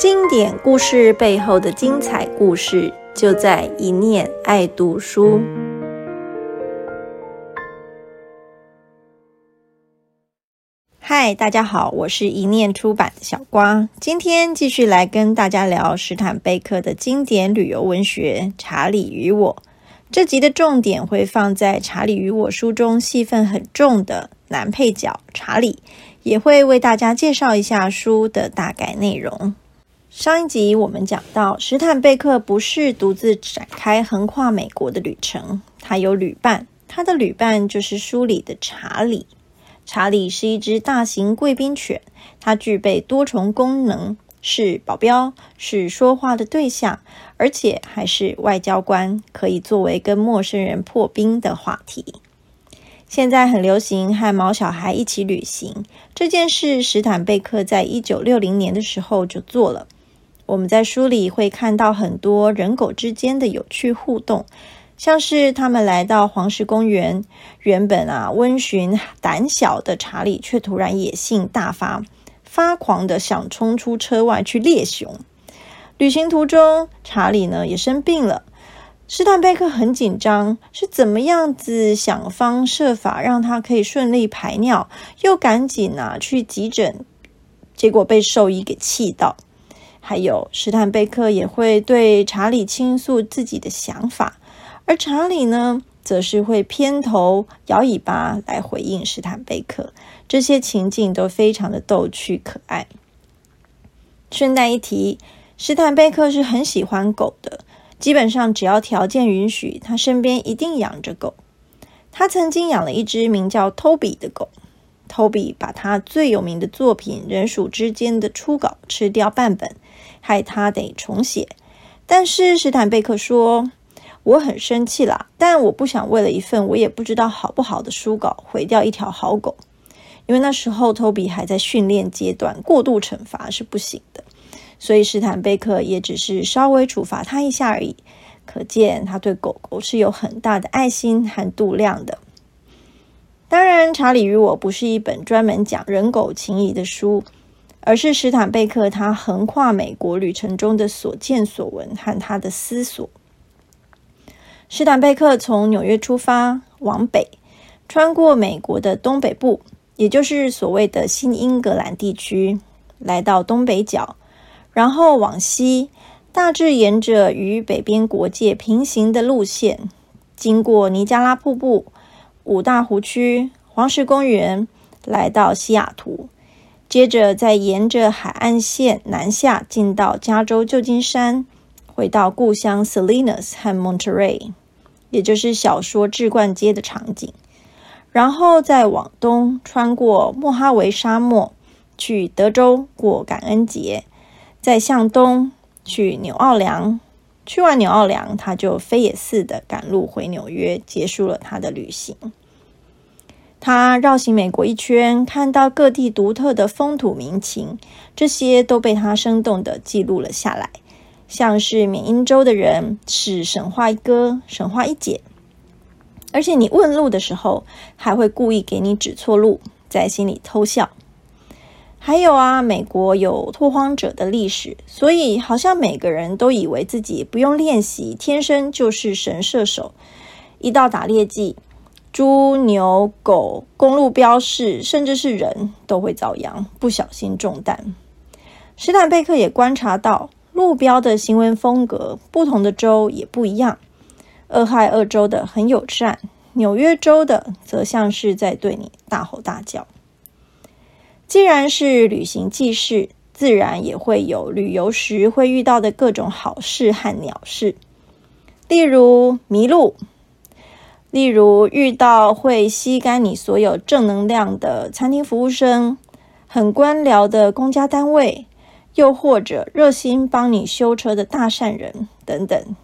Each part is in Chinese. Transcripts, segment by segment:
经典故事背后的精彩故事，就在一念爱读书。嗨，大家好，我是一念出版的小瓜，今天继续来跟大家聊史坦贝克的经典旅游文学《查理与我》。这集的重点会放在《查理与我》书中戏份很重的男配角查理，也会为大家介绍一下书的大概内容。上一集我们讲到，史坦贝克不是独自展开横跨美国的旅程，他有旅伴，他的旅伴就是书里的查理。查理是一只大型贵宾犬，它具备多重功能，是保镖，是说话的对象，而且还是外交官，可以作为跟陌生人破冰的话题。现在很流行和毛小孩一起旅行，这件事史坦贝克在一九六零年的时候就做了。我们在书里会看到很多人狗之间的有趣互动，像是他们来到黄石公园，原本啊温驯胆小的查理，却突然野性大发，发狂的想冲出车外去猎熊。旅行途中，查理呢也生病了，斯坦贝克很紧张，是怎么样子想方设法让他可以顺利排尿，又赶紧啊去急诊，结果被兽医给气到。还有，史坦贝克也会对查理倾诉自己的想法，而查理呢，则是会偏头摇尾巴来回应史坦贝克。这些情境都非常的逗趣可爱。顺带一提，史坦贝克是很喜欢狗的，基本上只要条件允许，他身边一定养着狗。他曾经养了一只名叫托比的狗。托比把他最有名的作品《人鼠之间》的初稿吃掉半本。害他得重写，但是史坦贝克说：“我很生气啦，但我不想为了一份我也不知道好不好的书稿毁掉一条好狗。因为那时候托比还在训练阶段，过度惩罚是不行的，所以史坦贝克也只是稍微处罚他一下而已。可见他对狗狗是有很大的爱心和度量的。当然，《查理与我》不是一本专门讲人狗情谊的书。”而是史坦贝克他横跨美国旅程中的所见所闻和他的思索。史坦贝克从纽约出发，往北，穿过美国的东北部，也就是所谓的新英格兰地区，来到东北角，然后往西，大致沿着与北边国界平行的路线，经过尼加拉瀑布、五大湖区、黄石公园，来到西雅图。接着，再沿着海岸线南下，进到加州旧金山，回到故乡 Salinas 和 Monterey，也就是小说《志冠街》的场景。然后再往东，穿过莫哈维沙漠，去德州过感恩节。再向东去纽奥良，去完纽奥良，他就飞也似的赶路回纽约，结束了他的旅行。他绕行美国一圈，看到各地独特的风土民情，这些都被他生动的记录了下来。像是缅因州的人是神话一哥，神话一姐，而且你问路的时候，还会故意给你指错路，在心里偷笑。还有啊，美国有拓荒者的历史，所以好像每个人都以为自己不用练习，天生就是神射手。一到打猎季。猪、牛、狗、公路标示，甚至是人都会遭殃，不小心中弹。史坦贝克也观察到，路标的行为风格，不同的州也不一样。俄亥俄州的很友善，纽约州的则像是在对你大吼大叫。既然是旅行记事，自然也会有旅游时会遇到的各种好事和鸟事，例如迷路。例如遇到会吸干你所有正能量的餐厅服务生，很官僚的公家单位，又或者热心帮你修车的大善人等等，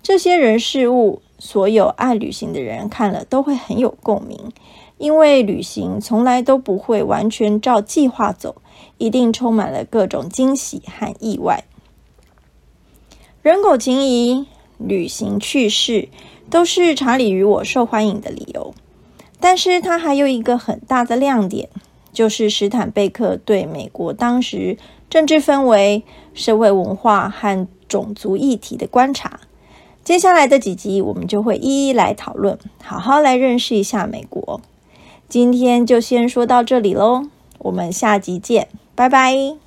这些人事物，所有爱旅行的人看了都会很有共鸣，因为旅行从来都不会完全照计划走一定充满了各种惊喜和意外。人口情谊旅行趣事都是查理与我受欢迎的理由但是它还有一个很大的亮点就是史坦贝克对美国当时政治氛围社会文化和种族议题的观察。接下来的几集我们就会一一来讨论好好来认识一下美国。今天就先说到这里喽我们下集见拜拜。